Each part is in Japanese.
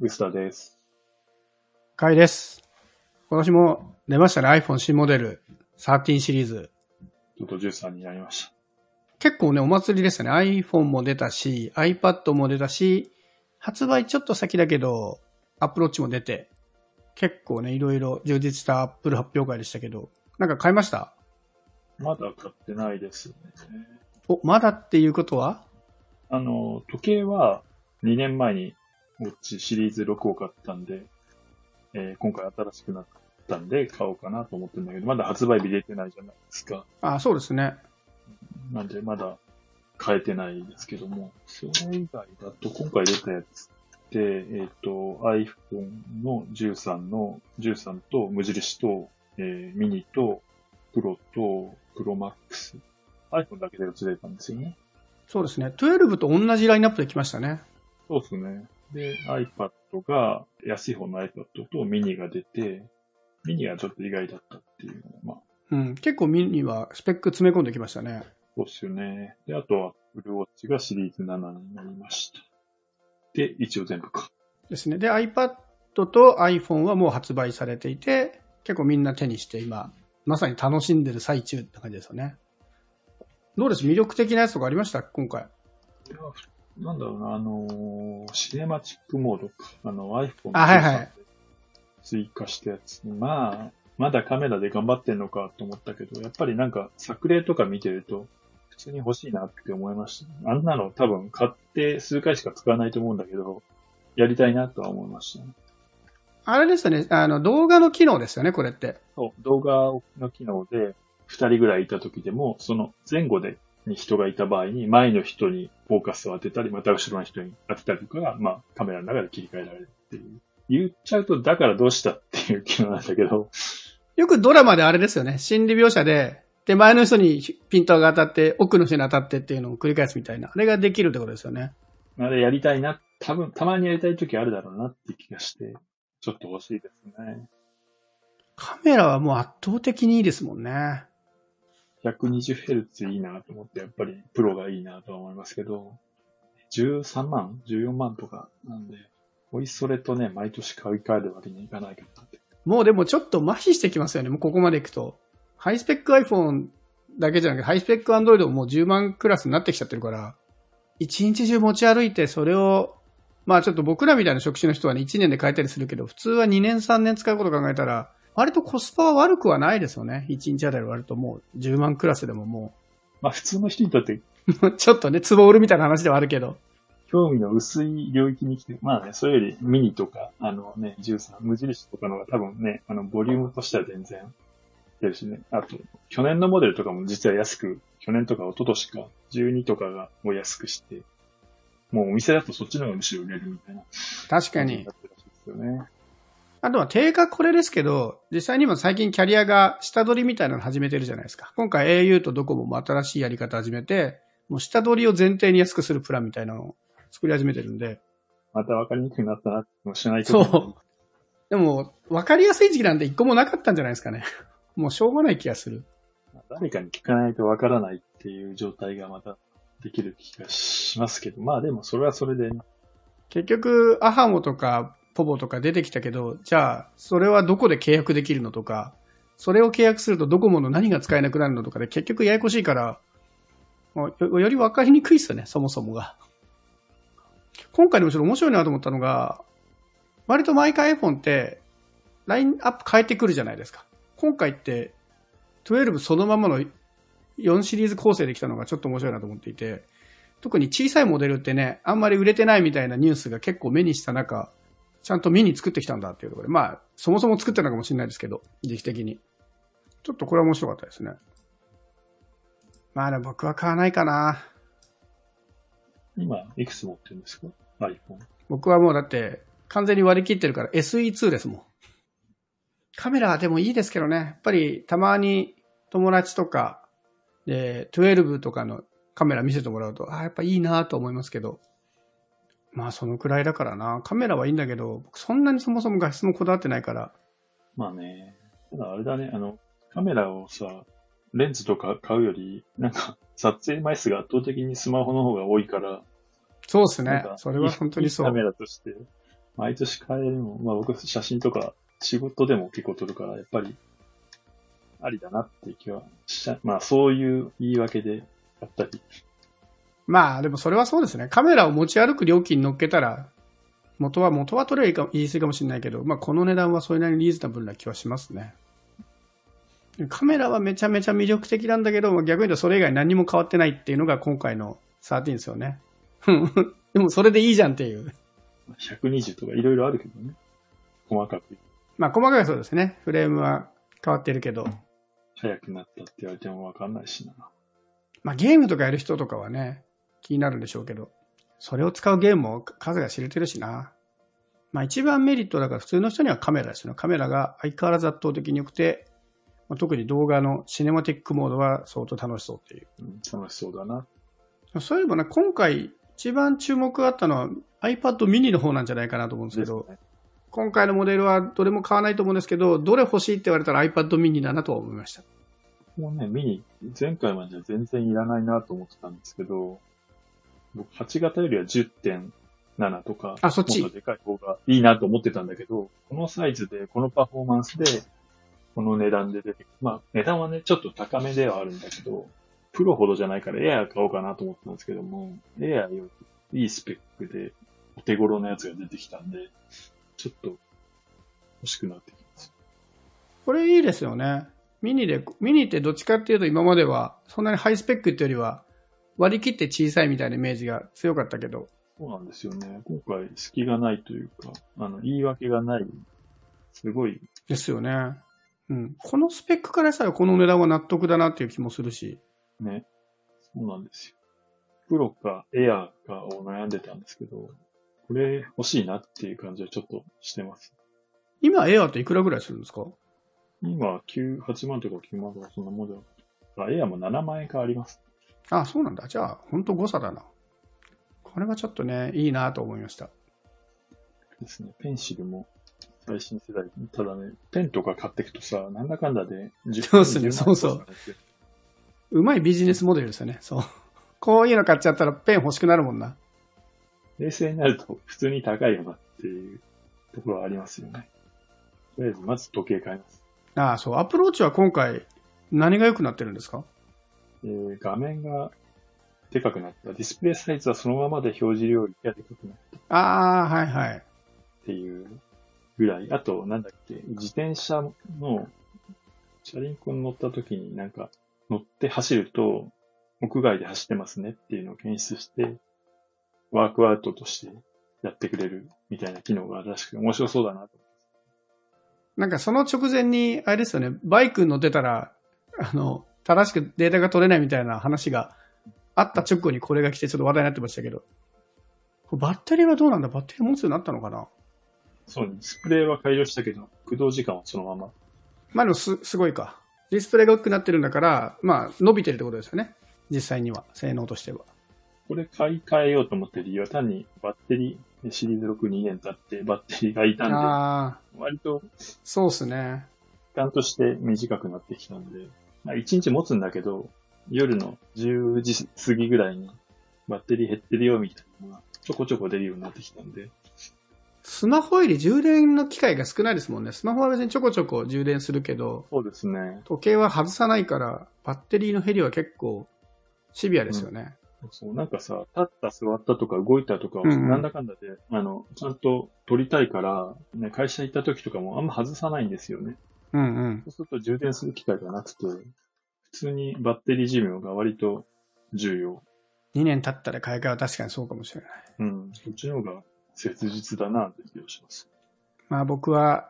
ウスターです。かいです。今年も出ましたね、iPhone 新モデル13シリーズ。ちょっと13になりまし結構ね、お祭りでしたね。iPhone も出たし、iPad も出たし、発売ちょっと先だけど、Apple Watch も出て、結構ね、いろいろ充実した Apple 発表会でしたけど、なんか買いました？た。まだ買ってないですね。お、まだっていうことは？あの、時計は2年前にウォッチシリーズ6を買ったんで、えー今回新しくなったんで買おうかなと思ってるんだけど、まだ発売日出てないじゃないですか。あ、そうですね。なんでまだ買えてないですけども、それ以外だと今回出たやつって、えっ、と、iPhone の13の、13と無印と、えーミニと、プロと、プロマックス。iPhone だけで映れたんですよね。そうですね。12と同じラインナップで来ましたね。そうですね。で、iPad が、安い方の iPad とミニが出て、ミニがちょっと意外だったっていうのが、まあ、うん。結構ミニはスペック詰め込んできましたね。そうですよね。で、あとは、Apple Watch がシリーズ7になりました。で、一応全部か。ですね。で、iPad と iPhone はもう発売されていて、結構みんな手にして今、まさに楽しんでる最中って感じですよね。どうです？魅力的なやつとかありました？今回。いやなんだろうな、あのーシネマチックモードか。あの、iPhone あはいはい13で追加したやつ。まあ、まだカメラで頑張ってんのかと思ったけど、やっぱりなんか作例とか見てると、普通に欲しいなって思いました。あんなの多分買って数回しか使わないと思うんだけど、やりたいなとは思いましたね。あれですよね。あの、動画の機能ですよね、これって。そう、動画の機能で、二人ぐらいいた時でも、その前後で、に人がいた場合に、前の人にフォーカスを当てたり、また後ろの人に当てたりとかが、まあ、カメラの中で切り替えられるっていう。言っちゃうと、だからどうしたっていう機能なんだけど、よくドラマであれですよね。心理描写で、手前の人にピントが当たって、奥の人に当たってっていうのを繰り返すみたいな。あれができるってことですよね。あれやりたいな、多分、たまにやりたい時あるだろうなって気がして、ちょっと欲しいですね。カメラはもう圧倒的にいいですもんね。120Hz いいなと思って、やっぱりプロがいいなと思いますけど、13万 ?14 万とかなんで、おいそれとね、毎年買い替えるわけにいかないかなって。もうでもちょっと麻痺してきますよね。もうここまで行くと。ハイスペック iPhone だけじゃなくて、ハイスペック Android ももう10万クラスになってきちゃってるから、一日中持ち歩いてそれを、まあちょっと僕らみたいな職種の人はね、1年で変えたりするけど、普通は2年3年使うこと考えたら、割とコスパは悪くはないですよね。1日あたり割ともう10万クラスでももまあ普通の人にとってう、ちょっとね、壺売るみたいな話ではあるけど。興味の薄い領域に来て、まあね、それよりミニとか、あのね、13、無印とかのが多分ね、あの、ボリュームとしては全然出るしね。あと、去年のモデルとかも実は安く、去年とか一昨年か、12とかがもう安くして、もうお店だとそっちの方がむしろ売れるみたいな。確かにですよね。あとは定価これですけど、実際にも最近キャリアが下取りみたいなの始めてるじゃないですか。今回 au とドコモも新しいやり方始めて、もう下取りを前提に安くするプランみたいなのを作り始めてるんで。また分かりにくくなったなってもうしないとそう。でも、分かりやすい時期なんて一個もなかったんじゃないですかね。もうしょうがない気がする。誰かに聞かないと分からないっていう状態がまたできる気がしますけど、まあでもそれはそれでね、結局、アハモとかポボとか出てきたけど、じゃあ、それはどこで契約できるのとか、それを契約するとドコモの何が使えなくなるのとかで結局ややこしいから、よより分かりにくいっすよね、そもそもが。今回でもちょっと面白いなと思ったのが、割と毎回 iPhone って、ラインアップ変えてくるじゃないですか。今回って、12そのままの4シリーズ構成できたのがちょっと面白いなと思っていて、特に小さいモデルってね、あんまり売れてないみたいなニュースが結構目にした中、ちゃんとミニ作ってきたんだっていうところで、まあ、そもそも作ってたのかもしれないですけど、時期的に。ちょっとこれは面白かったですね。まあでも僕は買わないかな。今、いくつ持ってるんですか ?iPhone。僕はもうだって、完全に割り切ってるから SE2 ですもん。カメラはでもいいですけどね。やっぱりたまに友達とか、で、12とかのカメラ見せてもらうと、ああ、やっぱいいなと思いますけど。まあそのくらいだからな。カメラはいいんだけど、僕そんなにそもそも画質もこだわってないから。まあね、ただあれだね、あの、カメラをさ、レンズとか買うより、なんか、撮影枚数が圧倒的にスマホの方が多いから、そうですね。それは本当にそいいカメう。ラとして毎年変えるのも、まあ僕写真とか仕事でも結構撮るから、やっぱり、ありだなっていう気はしちゃ、まあそういう言い訳でやったり。まあ、でもそれはそうですね。カメラを持ち歩く料金乗っけたら、元は、元は取ればいいか言い過ぎかもしれないけど、まあこの値段はそれなりにリーズナブルな気はしますね。カメラはめちゃめちゃ魅力的なんだけど、逆に言うとそれ以外何も変わってないっていうのが今回の13ですよね。でもそれでいいじゃんっていう。120とかいろいろあるけどね。細かく。まあ細かいそうですね。フレームは変わってるけど。早くなったって言われてもわかんないしな。まあゲームとかやる人とかはね、気になるんでしょうけど、それを使うゲームも数が知れてるしな。まあ一番メリットだから普通の人にはカメラですよね。カメラが相変わらず圧倒的に良くて、まあ、特に動画のシネマティックモードは相当楽しそうっていう。うん、楽しそうだな。そういえばね、今回一番注目があったのは iPad mini の方なんじゃないかなと思うんですけど、ね今回のモデルはどれも買わないと思うんですけど、どれ欲しいって言われたら iPad mini だなとは思いました。もうね、ミニ、前回までは全然いらないなと思ってたんですけど、僕8型よりは10.7とか、あそっちもっとでかい方がいいなと思ってたんだけど、このサイズで、このパフォーマンスで、この値段で出てくる。まあ、値段はね、ちょっと高めではあるんだけど、プロほどじゃないからエアー買おうかなと思ってたんですけども、エアーよりいいスペックで、お手頃なやつが出てきたんで、ちょっと欲しくなってきます。これいいですよね。ミニで、ミニってどっちかっていうと今まではそんなにハイスペックっていうよりは割り切って小さいみたいなイメージが強かったけど、そうなんですよね。今回隙がないというか、あの、言い訳がない。すごい、ですよね。うん。このスペックからしたらこの値段は納得だなっていう気もするし。ね。そうなんですよ。プロかエアーかを悩んでたんですけど、これ欲しいなっていう感じはちょっとしてます。今エアーっていくらぐらいするんですか？今、9、8万とか9万とかそんなもんであ、エアーも7万円かあります。あ、そうなんだ。じゃあ、ほんと誤差だな。これはちょっとね、いいなと思いました。ですね。ペンシルも最新世代。ただね、ペンとか買っていくとさ、なんだかんだで10そうっすね10万そうそううまいビジネスモデルですよね。そう。こういうの買っちゃったらペン欲しくなるもんな。冷静になると普通に高いよなっていうところはありますよね。とりあえず、まず時計買います。ああ、そう。アプローチは今回何が良くなってるんですか？えー画面がでかくなった。ディスプレイサイズはそのままで表示量がでかくなったああ、はいはい。っていうぐらい。あと、なんだっけ、自転車の、チャリンコに乗った時になんか乗って走ると、屋外で走ってますねっていうのを検出して、ワークアウトとしてやってくれるみたいな機能があるらしくて面白そうだなと。なんかその直前に、あれですよね、バイクに乗ってたら、あの、正しくデータが取れないみたいな話があった直後にこれが来てちょっと話題になってましたけど。バッテリーはどうなんだ？バッテリー持つようになったのかな？そう、ディスプレイは改良したけど、駆動時間はそのまま。まあでもす、すごいか。ディスプレイが大きくなってるんだから、まあ、伸びてるってことですよね。実際には、性能としては。これ買い替えようと思ってる理由は単にバッテリー、シリーズ6 2年経ってバッテリーが傷んで、割とそうっすね。時間として短くなってきたんで、まあ、1日持つんだけど、夜の10時過ぎぐらいにバッテリー減ってるよみたいなのがちょこちょこ出るようになってきたんで、スマホより充電の機会が少ないですもんね。スマホは別にちょこちょこ充電するけど、そうですね。時計は外さないから、バッテリーの減りは結構シビアですよね。そう、なんかさ、立った座ったとか動いたとかをうんうんなんだかんだで、あの、ちゃんと取りたいから、ね、会社行った時とかもあんま外さないんですよね。うんうん。そうすると充電する機会がなくて、普通にバッテリー寿命が割と重要。2年経ったら買い替えは確かにそうかもしれない。うん。そっちの方が切実だなという気がします。まあ僕は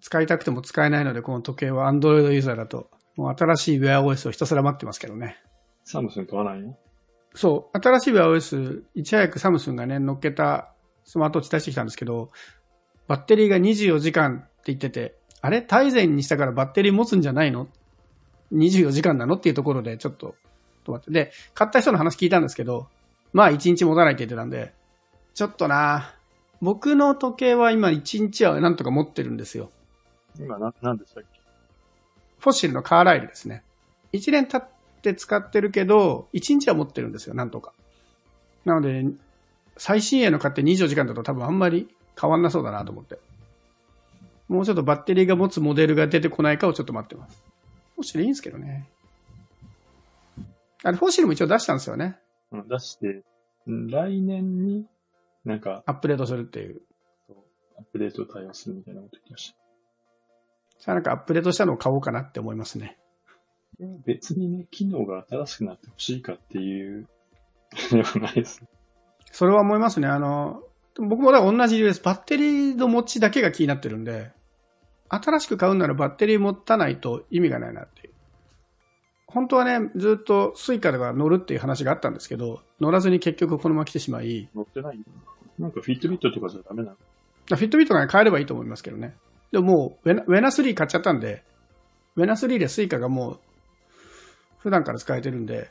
使いたくても使えないので、この時計は Android ユーザーだと、もう新しい Wear OS をひたすら待ってますけどね。サムスン買わないの？そう、新しい Wear OS、いち早くサムスンがね、乗っけたスマートウォッチ出してきたんですけど、バッテリーが24時間って言ってて、あれ？大前にしたからバッテリー持つんじゃないの ?24 時間なの？っていうところでちょっと、止まって。で、買った人の話聞いたんですけど、まあ1日持たないって言ってたんで、ちょっとな僕の時計は今1日はなんとか持ってるんですよ。今な、なんでしたっけ？フォッシルのカーライルですね。1年経って使ってるけど、1日は持ってるんですよ、なんとか。なので、最新鋭の買って24時間だと多分あんまり変わんなそうだなと思って。もうちょっとバッテリーが持つモデルが出てこないかをちょっと待ってます。フォッシルいいんですけどね。あれ、フォッシルも一応出したんですよね。うん出して、うん来年になんか、アップデートするっていう。アップデートを対応するみたいなこと言ってました。さあなんかアップデートしたのを買おうかなって思いますね。別にね、機能が新しくなってほしいかっていう、ではないです。それは思いますね。あの、僕もだから同じ理由です。バッテリーの持ちだけが気になってるんで、新しく買うならバッテリー持たないと意味がないなっていう。本当はね、ずっと Suica が載るっていう話があったんですけど、載らずに結局このまま来てしまい、載ってないなんか Fitbit とかじゃダメなの？ Fitbit が変えればいいと思いますけどね。でももう wena、wena 3買っちゃったんで、 wena 3で Suica がもう、普段から使えてるんで、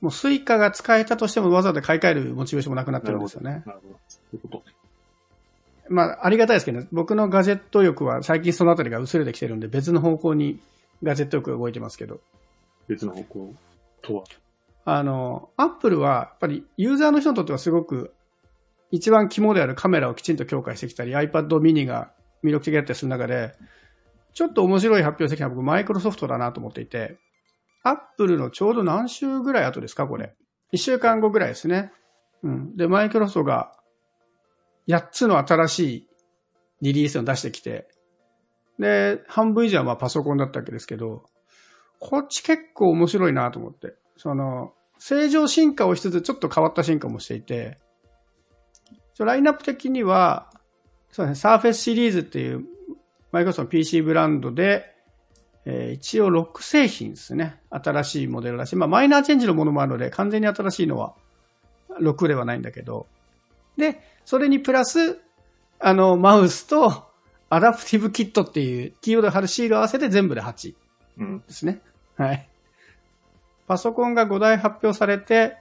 もう Suica が使えたとしてもわざわざ買い替えるモチベーションもなくなってるんですよね。なるほど。そういうことね。まあ、ありがたいですけどね、僕のガジェット欲は最近そのあたりが薄れてきてるんで、別の方向にガジェット欲が動いてますけど、別の方向とは？あの、アップルはやっぱりユーザーの人にとってはすごく一番肝であるカメラをきちんと強化してきたり、iPad mini が魅力的だったりする中で、ちょっと面白い発表してきたのは僕、マイクロソフトだなと思っていて、アップルのちょうど何週ぐらい後ですか、これ。1週間後ぐらいですね。うん。で、マイクロソフトが8つの新しいリリースを出してきて、で、半分以上はまパソコンだったわけですけど、こっち結構面白いなと思って。その、正常進化をしつつちょっと変わった進化もしていて、ラインナップ的には、そうですね、サーフェスシリーズっていうマイクロソフトの PC ブランドで、えー一応6製品ですね。新しいモデルだし、まあマイナーチェンジのものもあるので、完全に新しいのは6ではないんだけど、で、それにプラス、あの、マウスとアダプティブキットっていうキーボード貼るシールを合わせて全部で8。うん。ですね。はい。パソコンが5台発表されて、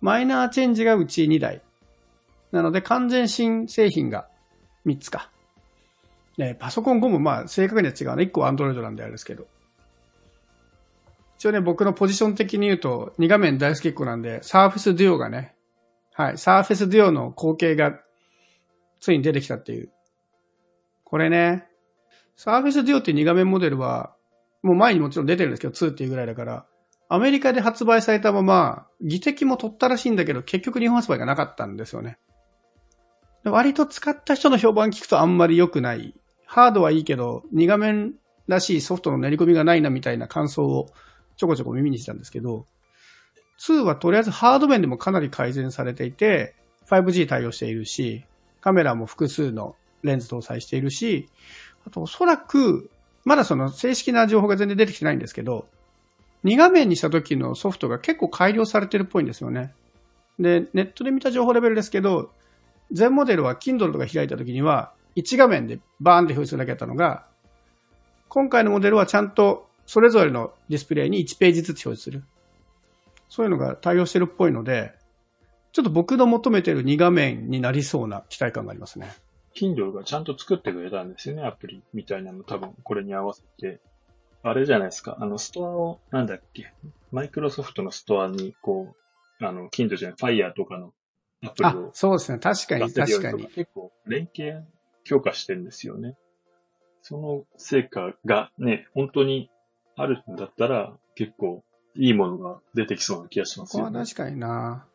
マイナーチェンジがうち2台。なので完全新製品が3つか。ね、パソコン5もまあ正確には違うね。1個は Android なんであれですけど。一応ね、僕のポジション的に言うと、2画面大好きっ子なんで、Surface Duo がね、はい、Surface Duo の後継がついに出てきたっていう。これね、Surface Duo っていう2画面モデルは、もう前にもちろん出てるんですけど、2っていうぐらいだから、アメリカで発売されたまま、議的も取ったらしいんだけど、結局日本発売がなかったんですよね。割と使った人の評判聞くとあんまり良くない。ハードはいいけど、2画面らしいソフトの練り込みがないなみたいな感想をちょこちょこ耳にしたんですけど、2はとりあえずハード面でもかなり改善されていて、5G 対応しているし、カメラも複数のレンズ搭載しているし、あとおそらく、まだその正式な情報が全然出てきてないんですけど、2画面にした時のソフトが結構改良されてるっぽいんですよね。で、ネットで見た情報レベルですけど、全モデルは Kindle とか開いた時には、1画面でバーンって表示するだけだったのが、今回のモデルはちゃんとそれぞれのディスプレイに1ページずつ表示する。そういうのが対応してるっぽいので、ちょっと僕の求めてる2画面になりそうな期待感がありますね。Kindle がちゃんと作ってくれたんですよね、アプリみたいなの多分これに合わせて。あれじゃないですか、あのストアを、なんだっけ、マイクロソフトのストアに、こう、あの、Kindle じゃない、Fire とかのアプリあを、そうですね。確かに、確かに。結構連携強化してるんですよね。その成果がね、本当にあるんだったら結構いいものが出てきそうな気がしますよね。確かにな。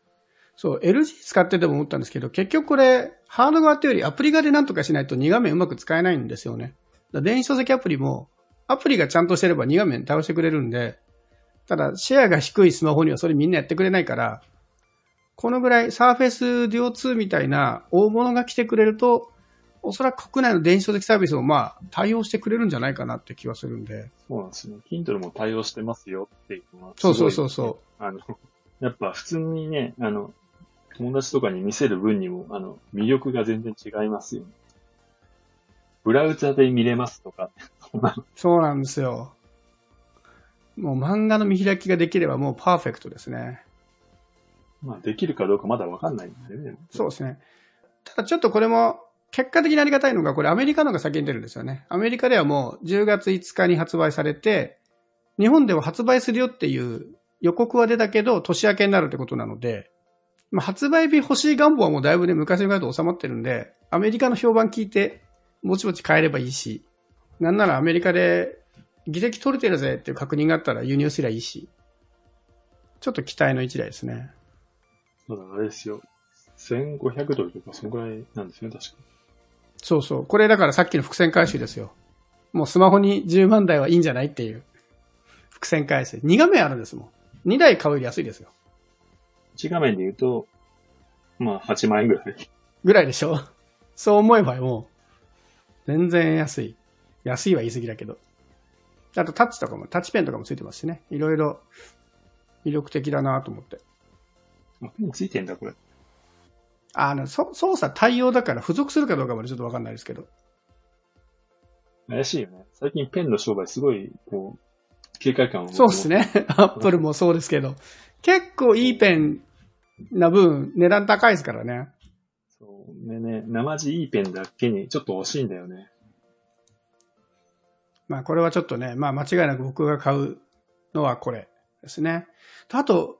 そう、LG 使ってても思ったんですけど、結局これ、ハード側っていうよりアプリ側でなんとかしないと2画面うまく使えないんですよね。だ電子書籍アプリも、アプリがちゃんとしてれば2画面対応してくれるんで、ただシェアが低いスマホにはそれみんなやってくれないから、このぐらい Surface Duo 2みたいな大物が来てくれると、おそらく国内の電子書籍サービスをまあ対応してくれるんじゃないかなって気はするんで。そうなんですね。Kindle も対応してますよっていうのは。そうそうそうそう。あの、やっぱ普通にね、あの、友達とかに見せる分にも、あの、魅力が全然違いますよね。ブラウザで見れますとか、そうなんですよ。もう漫画の見開きができればもうパーフェクトですね。まあできるかどうかまだわかんないんだよね。そうですね。ただちょっとこれも結果的にありがたいのが、これアメリカのが先に出るんですよね。アメリカではもう10月5日に発売されて、日本では発売するよっていう予告は出たけど、年明けになるってことなので、まあ、発売日欲しい願望はもうだいぶね、昔の回と収まってるんで、アメリカの評判聞いて、ぼちぼち買えればいいし、なんならアメリカで議席取れてるぜっていう確認があったら輸入すりゃいいし、ちょっと期待の一台ですね。そうだ、あれですよ。1500ドルとか、そのぐらいなんですね、確か。そうそう。これだからさっきの伏線回収ですよ。もうスマホに10万台はいいんじゃないっていう。伏線回収。2画面あるんですもん。2台買うより安いですよ。1画面で言うと、まあ、8万円ぐらい。ぐらいでしょそう思えばもう、全然安い。安いは言い過ぎだけど。あとタッチとかも、タッチペンとかもついてますしね。いろいろ魅力的だなと思って。あ、ペンついてんだ、これ。あの、そ操作対応だから付属するかどうかまでちょっとわかんないですけど。怪しいよね。最近ペンの商売すごい、こう、警戒感を。そうです。ね。アップルもそうですけど。結構いいペンな分、値段高いですからね。そう。ねね、生地いいペンだけにちょっと惜しいんだよね。まあこれはちょっとね、まあ間違いなく僕が買うのはこれですね。あと、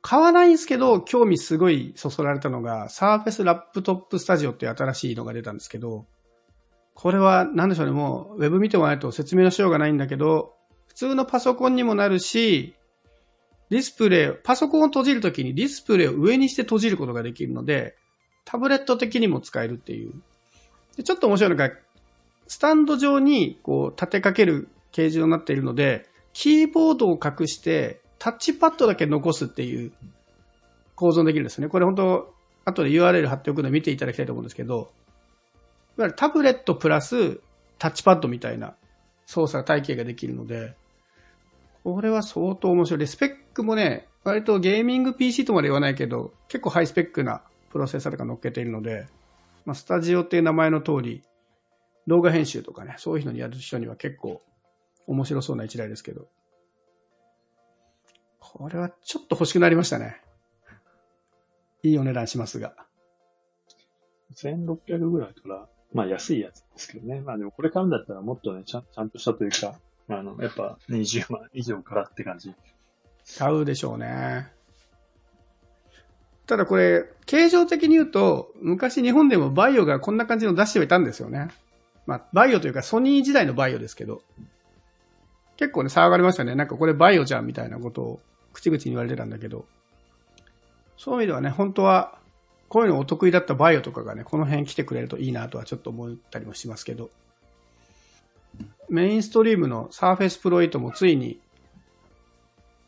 買わないんですけど、興味すごいそそられたのが、サーフェスラップトップスタジオっていう新しいのが出たんですけど、これは何でしょうね、もうウェブ見てもらないと説明のしようがないんだけど、普通のパソコンにもなるし、ディスプレイ、パソコンを閉じるときにディスプレイを上にして閉じることができるので、タブレット的にも使えるっていう。でちょっと面白いのが、スタンド上にこう立てかける形状になっているので、キーボードを隠してタッチパッドだけ残すっていう構造できるんですね。これ本当、後で URL 貼っておくので見ていただきたいと思うんですけど、いわゆるタブレットプラスタッチパッドみたいな操作体系ができるので、これは相当面白い。で、スペックもね、割とゲーミング PC とまで言わないけど、結構ハイスペックなプロセッサーとか乗っけているので、まあ、スタジオっていう名前の通り、動画編集とかね、そういうのにやる人には結構面白そうな一台ですけど。これはちょっと欲しくなりましたね。いいお値段しますが。1600ぐらいから、まあ安いやつですけどね。まあでもこれ買うんだったらもっとね、ちゃんちゃんとしたというか、あの、やっぱ20万以上からって感じ。買うでしょうね。ただこれ、形状的に言うと、昔日本でもバイオがこんな感じの出してはいたんですよね。まあ、バイオというかソニー時代のバイオですけど。結構ね、騒がれましたね。なんかこれバイオじゃんみたいなことを口々に言われてたんだけど。そういう意味ではね、本当は、こういうのお得意だったバイオとかがね、この辺来てくれるといいなとはちょっと思ったりもしますけど。メインストリームの Surface Pro 8もついに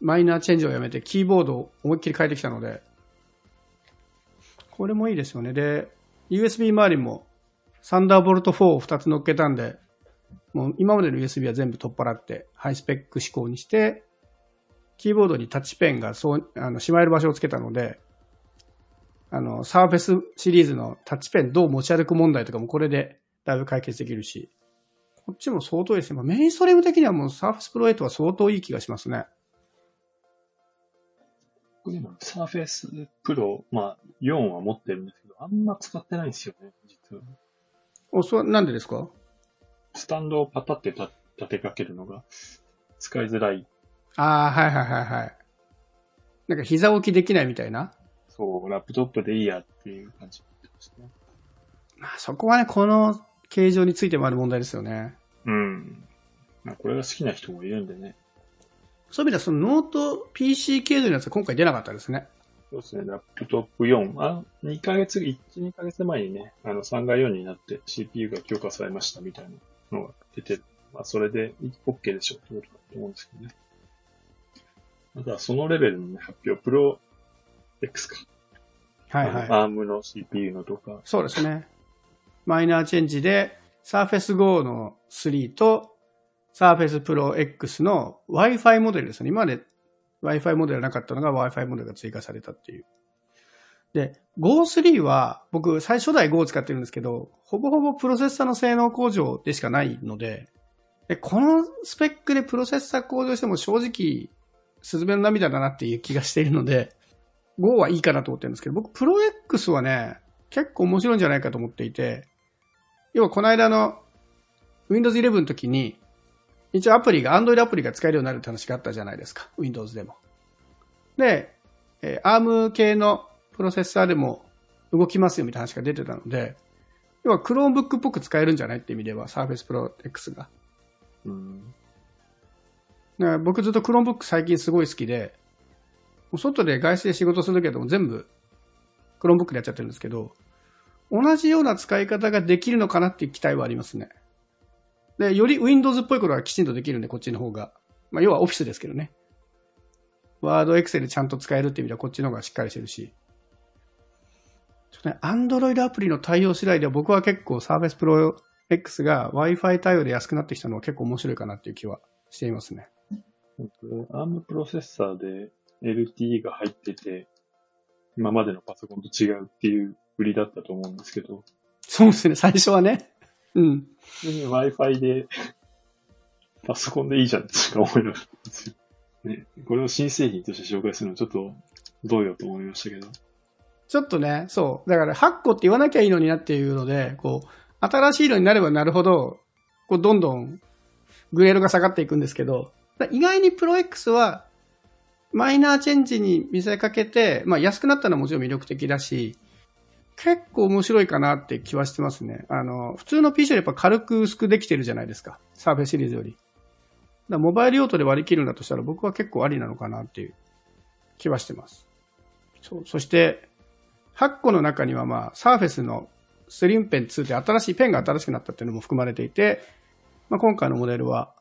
マイナーチェンジをやめてキーボードを思いっきり変えてきたので、これもいいですよね。で、USB 周りもサンダーボルト4を2つ乗っけたんで、もう今までの USB は全部取っ払ってハイスペック仕様にして、キーボードにタッチペンがそう、あの、しまえる場所をつけたので、あの、サーフェスシリーズのタッチペンどう持ち歩く問題とかもこれでだいぶ解決できるし、こっちも相当いいですね。まあメインストリーム的にはもう Surface Pro 8は相当いい気がしますね。僕今、サーフェイスプロ、まあ4は持ってるんですけど、あんま使ってないんですよね、実は。お、そ、なんでですか？スタンドをパタって立立てかけるのが使いづらい。ああ、はいはいはいはい。なんか膝置きできないみたいな？そう、ラップトップでいいやっていう感じになってましたね。まあそこはね、この形状についてもある問題ですよね。うん。まあこれが好きな人もいるんでね。そういう意味ではそのノート PC 形状のやつは今回出なかったですね。そうですね、ラップトップ4。あ、2ヶ月、1、2ヶ月前にね、あの3が4になって CPU が強化されましたみたいなのが出てる。まあそれで OK でしょうと思うんですけどね。ただそのレベルのね、発表、 Pro X か。はいはい。ARM の CPU のとか、そうですね。マイナーチェンジで Surface Go の3と Surface Pro X の Wi-Fi モデルですね。今まで Wi-Fi モデルなかったのが Wi-Fi モデルが追加されたっていう。で、Go3 は僕最初代 Go を使ってるんですけど、ほぼほぼプロセッサーの性能向上でしかないので、でこのスペックでプロセッサー向上しても正直、スズメの涙だなっていう気がしているので、Go はいいかなと思ってるんですけど、僕、プロ X はね、結構面白いんじゃないかと思っていて、要はこの間の Windows 11の時に、一応アプリが、Android アプリが使えるようになるって話があったじゃないですか。Windows でも。で、えー ARM 系のプロセッサーでも動きますよみたいな話が出てたので、要は Chromebook っぽく使えるんじゃないって意味では Surface Pro X が。うん。だから僕ずっと Chromebook 最近すごい好きで、もう外で外出で仕事するけども全部 Chromebook でやっちゃってるんですけど、同じような使い方ができるのかなっていう期待はありますね。で、より Windows っぽいことがきちんとできるんで、こっちの方が。まあ、要は Office ですけどね。Word、Excel ちゃんと使えるっていう意味ではこっちの方がしっかりしてるし。ちょっとね、Android アプリの対応次第では僕は結構 Surface Pro X が Wi-Fi 対応で安くなってきたのは結構面白いかなっていう気はしていますね。アームプロセッサーで LTE が入ってて、今までのパソコンと違うっていう売りだったと思うんですけど、そうですね、最初はね。うん。Wi-Fi で、パソコンでいいじゃんってしか思えなかったんですよ。ね、これを新製品として紹介するのはちょっとどうよと思いましたけど。ちょっとね、そう。だから、8個って言わなきゃいいのになっていうので、こう、新しいのになればなるほど、こう、どんどん、グレードが下がっていくんですけど、だ意外にプロ X は、マイナーチェンジに見せかけて、まあ安くなったのはもちろん魅力的だし、結構面白いかなって気はしてますね。あの、普通の PC よりやっぱ軽く薄くできてるじゃないですか。サーフェイシリーズより。だモバイル用途で割り切るんだとしたら僕は結構ありなのかなっていう気はしてます。そう。そして、8個の中にはまあ、サーフェスのスリムペン2で新しいペンが新しくなったっていうのも含まれていて、まあ、今回のモデルは、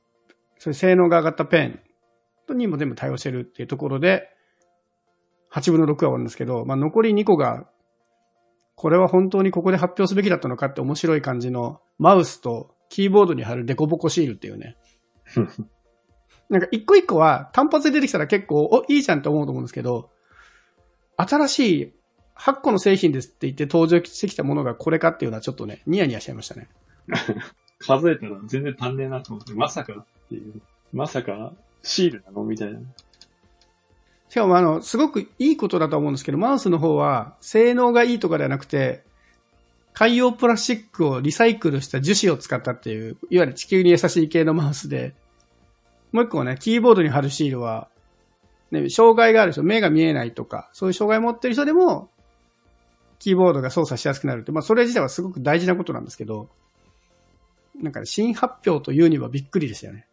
そういう性能が上がったペンにも全部対応してるっていうところで、8分の6は終わるんですけど、まあ、残り2個が、これは本当にここで発表すべきだったのかって面白い感じのマウスとキーボードに貼るデコボコシールっていうね。なんか一個一個は単発で出てきたら結構、お、いいじゃんって思うと思うんですけど、新しい8個の製品ですって言って登場してきたものがこれかっていうのはちょっとね、ニヤニヤしちゃいましたね。数えたら全然足んねえなと思って、まさかっていう。まさかシールなの？みたいな。しかもあの、すごくいいことだと思うんですけど、マウスの方は性能がいいとかではなくて、海洋プラスチックをリサイクルした樹脂を使ったっていう、いわゆる地球に優しい系のマウスで、もう一個ね、キーボードに貼るシールは、ね、障害がある人、目が見えないとか、そういう障害を持ってる人でも、キーボードが操作しやすくなるって、まあそれ自体はすごく大事なことなんですけど、なんか、新発表というにはびっくりでしたよね。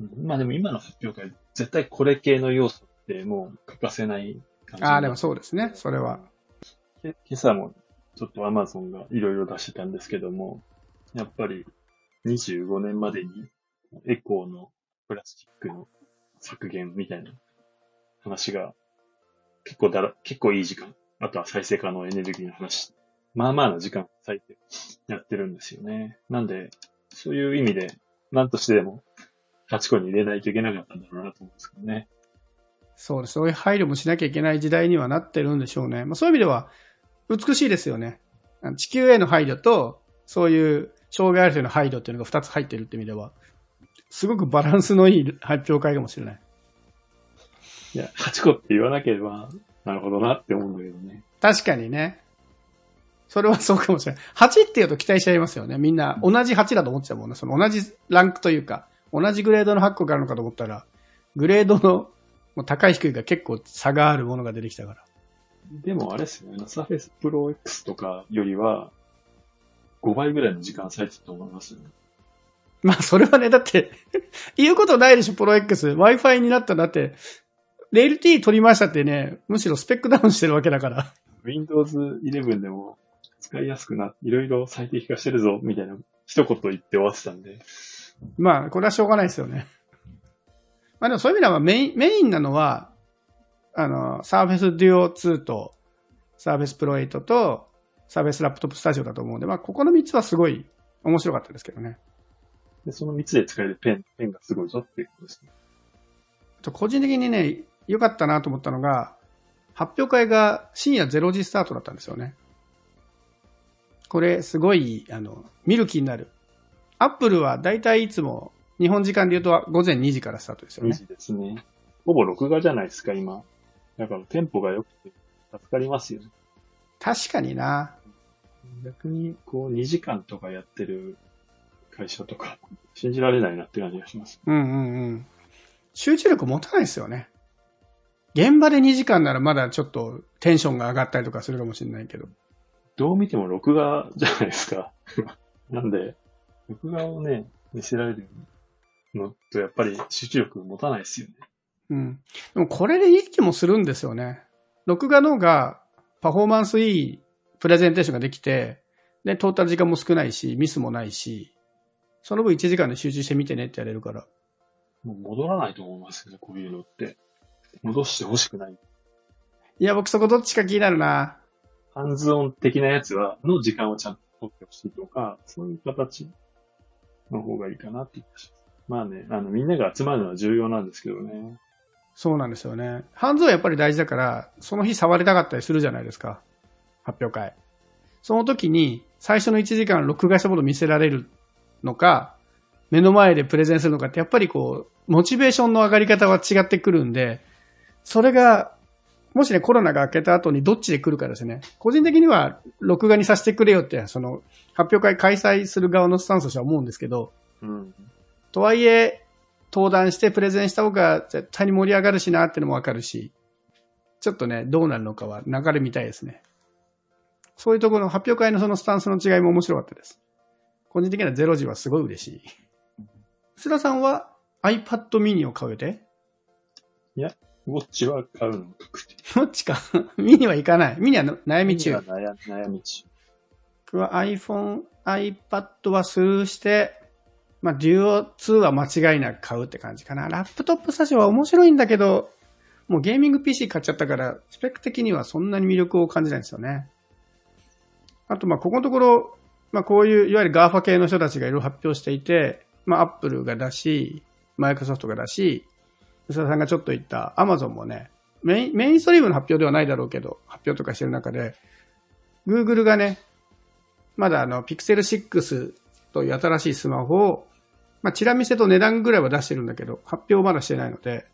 うんまあでも今の発表会、絶対これ系の要素ってもう欠かせない感じ。ああ、でもそうですね、それは。け今朝もちょっと Amazon がいろいろ出してたんですけども、やっぱり25年までにエコーのプラスチックの削減みたいな話が結構だら、結構いい時間。あとは再生可能エネルギーの話。まあまあな時間割いてやってるんですよね。なんで、そういう意味で、何としてでも8個に入れないといけなかったんだろうなと思うんですけどね。そうです。そういう配慮もしなきゃいけない時代にはなってるんでしょうね。まあ、そういう意味では、美しいですよね。地球への配慮と、そういう障害ある人への配慮っていうのが2つ入ってるって意味では、すごくバランスのいい発表会かもしれない。いや、8個って言わなければ、なるほどなって思うんだけどね。確かにね。それはそうかもしれない。8って言うと期待しちゃいますよね。みんな同じ8だと思ってたもんね。その同じランクというか、同じグレードの8個があるのかと思ったら、グレードのもう高い低いが結構差があるものが出てきたから。でもあれですよね、サーフェスプロ X とかよりは、5倍ぐらいの時間割いてたと思いますよね。まあ、それはね、だって、言うことないでしょ、プロ X。Wi-Fi になったんだって、LT 取りましたってね、むしろスペックダウンしてるわけだから。Windows 11でも使いやすくな、いろいろ最適化してるぞ、みたいな一言言って終わってたんで。まあ、これはしょうがないですよね。まあでもそういう意味ではメイン、メインなのは、あの、Surface Duo 2と Surface Pro 8と Surface Laptop Studio だと思うんで、まあここの3つはすごい面白かったですけどね。で、その3つで使えるペン、ペンがすごいぞっていうことですね。あと個人的にね、良かったなと思ったのが、発表会が深夜0時スタートだったんですよね。これすごい、あの、見る気になる。アップルはだいたいいつも日本時間で言うと午前2時からスタートですよ2ね。時ですね。ほぼ録画じゃないですか、今。だからテンポが良くて助かりますよね。確かにな。逆に、こう、2時間とかやってる会社とか、信じられないなって感じがします。うんうんうん。集中力持たないですよね。現場で2時間ならまだちょっとテンションが上がったりとかするかもしれないけど。どう見ても録画じゃないですか。なんで、録画をね、見せられるのとやっぱり集中力持たないですよね。うん。でもこれでいい気もするんですよね。録画の方がパフォーマンスいいプレゼンテーションができて、で、トータル時間も少ないし、ミスもないし、その分1時間で集中して見てねってやれるから。もう戻らないと思いますよね、こういうのって。戻してほしくない。いや、僕そこどっちか気になるな。ハンズオン的なやつは、の時間をちゃんと取ってほしいとか、そういう形の方がいいかなってま。あね、あの、みんなが集まるのは重要なんですけどね。そうなんですよね。ハンズはやっぱり大事だから、その日触りたかったりするじゃないですか。発表会。その時に、最初の1時間録画したものを見せられるのか、目の前でプレゼンするのかって、やっぱりこう、モチベーションの上がり方は違ってくるんで、それが、もしね、コロナが明けた後にどっちで来るかですね。個人的には、録画にさせてくれよって、その、発表会開催する側のスタンスとしては思うんですけど、うん。とはいえ、登壇してプレゼンした方が絶対に盛り上がるしなってのもわかるし、ちょっとね、どうなるのかは流れ見たいですね。そういうところの発表会のそのスタンスの違いも面白かったです。個人的にはゼロ時はすごい嬉しい。須田さんは iPad mini を買う予定？ウォッチは買うの確定。どっちか ミニは行かない。ミニは悩み中。悩悩み中。僕は iPhone、iPad はスルーして、まあ、デュオ2は間違いなく買うって感じかな。ラップトップスタジオは面白いんだけど、もうゲーミング PC 買っちゃったから、スペック的にはそんなに魅力を感じないんですよね。あと、まあ、ここのところ、まあ、こういう、いわゆる GAFA 系の人たちがいろいろ発表していて、まあ、Apple が出し、マイクロソフトが出し、吉田さんがちょっと言った Amazon もね、メインメインストリームの発表ではないだろうけど、発表とかしてる中で、Google がね、まだあの、Pixel 6という新しいスマホを、まあ、チラ見せと値段ぐらいは出してるんだけど、発表まだしてないので、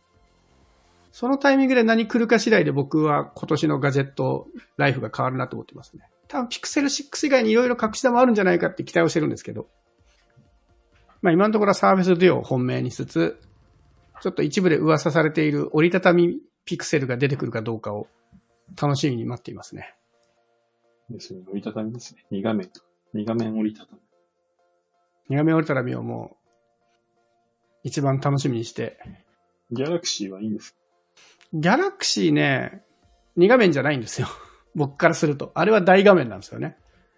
そのタイミングで何来るか次第で僕は今年のガジェットライフが変わるなと思ってますね。多分 Pixel 6以外にいろいろ隠し玉あるんじゃないかって期待をしてるんですけど、まあ今のところはサーフェスデュオを本命にしつつ、ちょっと一部で噂されている折りたたみピクセルが出てくるかどうかを楽しみに待っていますね。ですね。折りたたみですね。2画面と。2画面折りたたみ。二画面折りたたみをもう、一番楽しみにして。ギャラクシーはいいんですか？ギャラクシーね、二画面じゃないんですよ。僕からすると。あれは大画面なんですよね。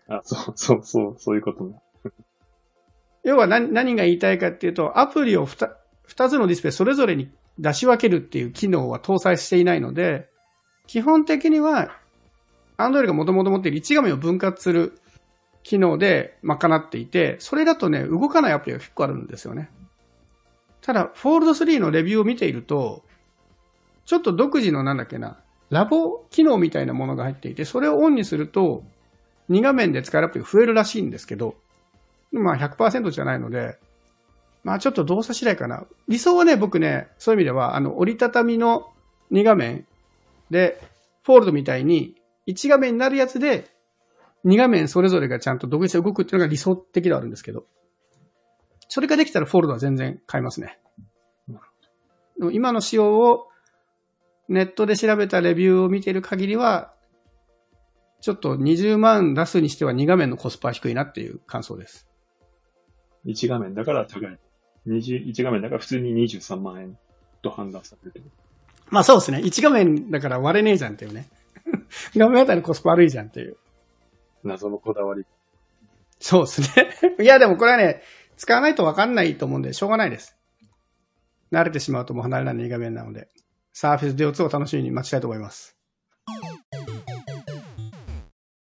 あ、そう、そう、そう、そういうことね。要は何何が言いたいかっていうと、アプリを 2, 2つのディスプレイそれぞれに出し分けるっていう機能は搭載していないので、基本的には、Android がもともと持っている1画面を分割する機能で賄っていて、それだとね、動かないアプリが結構あるんですよね。ただ、Fold 3のレビューを見ていると、ちょっと独自のなんだっけな、ラボ機能みたいなものが入っていて、それをオンにすると、2画面で使えるアプリが増えるらしいんですけど、まあ100%じゃないので、まあちょっと動作次第かな。理想はね、僕ね、そういう意味では、あの、折りたたみの2画面で、フォールドみたいに1画面になるやつで、2画面それぞれがちゃんと独立して動くっていうのが理想的ではあるんですけど、それができたらフォールドは全然買いますね。今の仕様をネットで調べたレビューを見ている限りは、ちょっと20万出すにしては2画面のコスパは低いなっていう感想です。1画面だから高い。20 1画面だから普通に23万円と判断されてる。まあそうですね。1画面だから割れねえじゃんっていうね。画面あたりのコスパ悪いじゃんっていう。謎のこだわり。そうですね。いやでもこれはね、使わないとわかんないと思うんで、しょうがないです。慣れてしまうともう離れない2画面なので、サーフェスデュオ2を楽しみに待ちたいと思います。